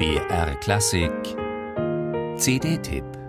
BR Klassik. CD-Tipp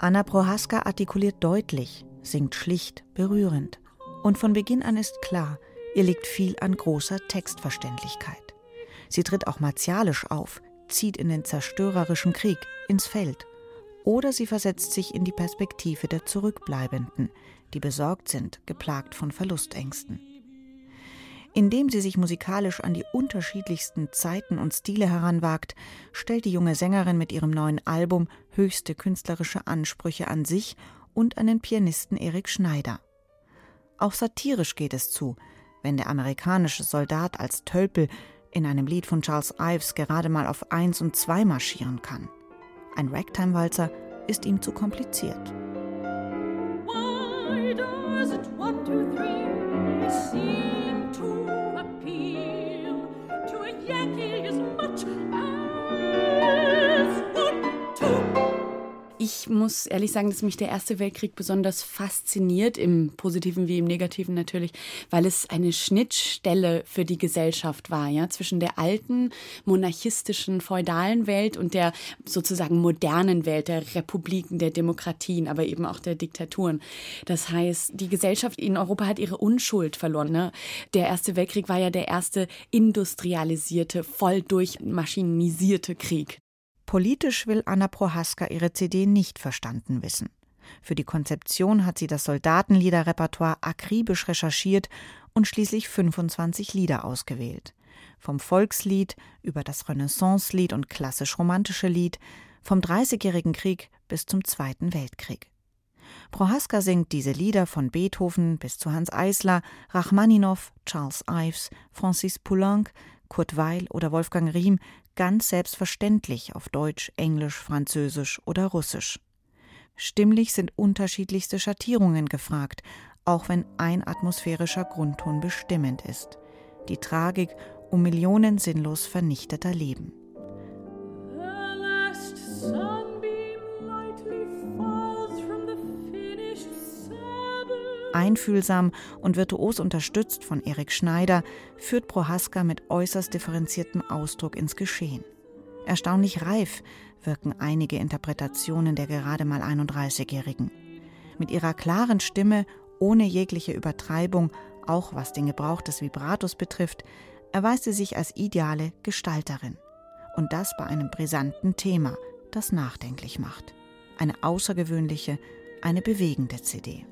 Anna Prohaska artikuliert deutlich, singt schlicht, berührend. Und von Beginn an ist klar, ihr liegt viel an großer Textverständlichkeit. Sie tritt auch martialisch auf, zieht in den zerstörerischen Krieg, ins Feld. Oder sie versetzt sich in die Perspektive der Zurückbleibenden, die besorgt sind, geplagt von Verlustängsten. Indem sie sich musikalisch an die unterschiedlichsten Zeiten und Stile heranwagt, stellt die junge Sängerin mit ihrem neuen Album höchste künstlerische Ansprüche an sich und an den Pianisten Erik Schneider. Auch satirisch geht es zu, wenn der amerikanische Soldat als Tölpel in einem Lied von Charles Ives gerade mal auf eins und zwei marschieren kann. Ein Ragtime-Walzer ist ihm zu kompliziert. Muss ehrlich sagen, dass mich der Erste Weltkrieg besonders fasziniert, im Positiven wie im Negativen natürlich, weil es eine Schnittstelle für die Gesellschaft war, ja, zwischen der alten monarchistischen feudalen Welt und der sozusagen modernen Welt der Republiken, der Demokratien, aber eben auch der Diktaturen. Das heißt, die Gesellschaft in Europa hat ihre Unschuld verloren. Ne? Der Erste Weltkrieg war ja der erste industrialisierte, voll durchmaschinisierte Krieg. Politisch will Anna Prohaska ihre CD nicht verstanden wissen. Für die Konzeption hat sie das Soldatenliederrepertoire akribisch recherchiert und schließlich 25 Lieder ausgewählt. Vom Volkslied über das Renaissancelied und klassisch-romantische Lied, vom Dreißigjährigen Krieg bis zum Zweiten Weltkrieg. Prohaska singt diese Lieder von Beethoven bis zu Hans Eisler, Rachmaninow, Charles Ives, Francis Poulenc, Kurt Weil oder Wolfgang Riem ganz selbstverständlich auf Deutsch, Englisch, Französisch oder Russisch. Stimmlich sind unterschiedlichste Schattierungen gefragt, auch wenn ein atmosphärischer Grundton bestimmend ist. Die Tragik um Millionen sinnlos vernichteter Leben. Einfühlsam und virtuos unterstützt von Erik Schneider führt Prohaska mit äußerst differenziertem Ausdruck ins Geschehen. Erstaunlich reif wirken einige Interpretationen der gerade mal 31-Jährigen. Mit ihrer klaren Stimme, ohne jegliche Übertreibung, auch was den Gebrauch des Vibratos betrifft, erweist sie sich als ideale Gestalterin. Und das bei einem brisanten Thema, das nachdenklich macht. Eine außergewöhnliche, eine bewegende CD.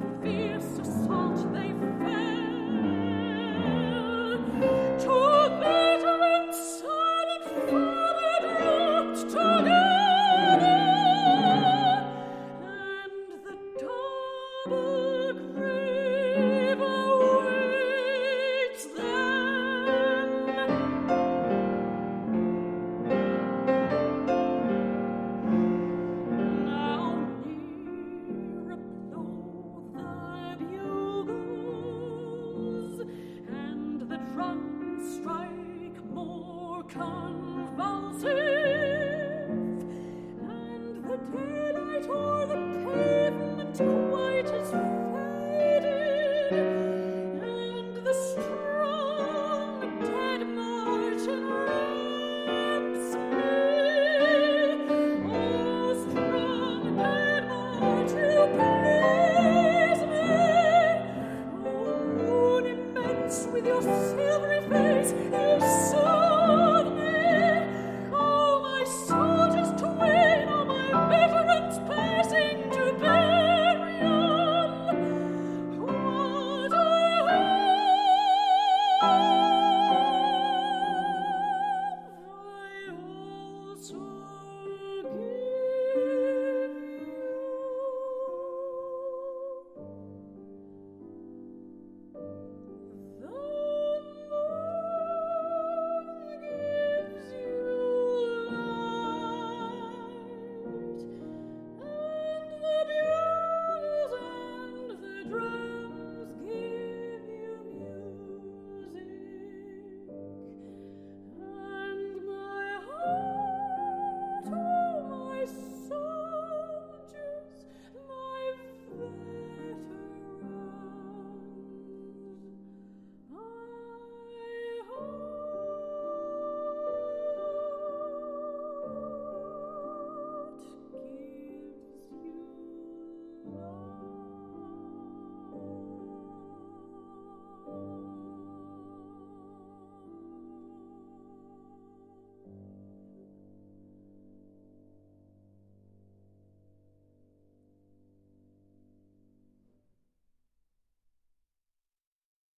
the fear.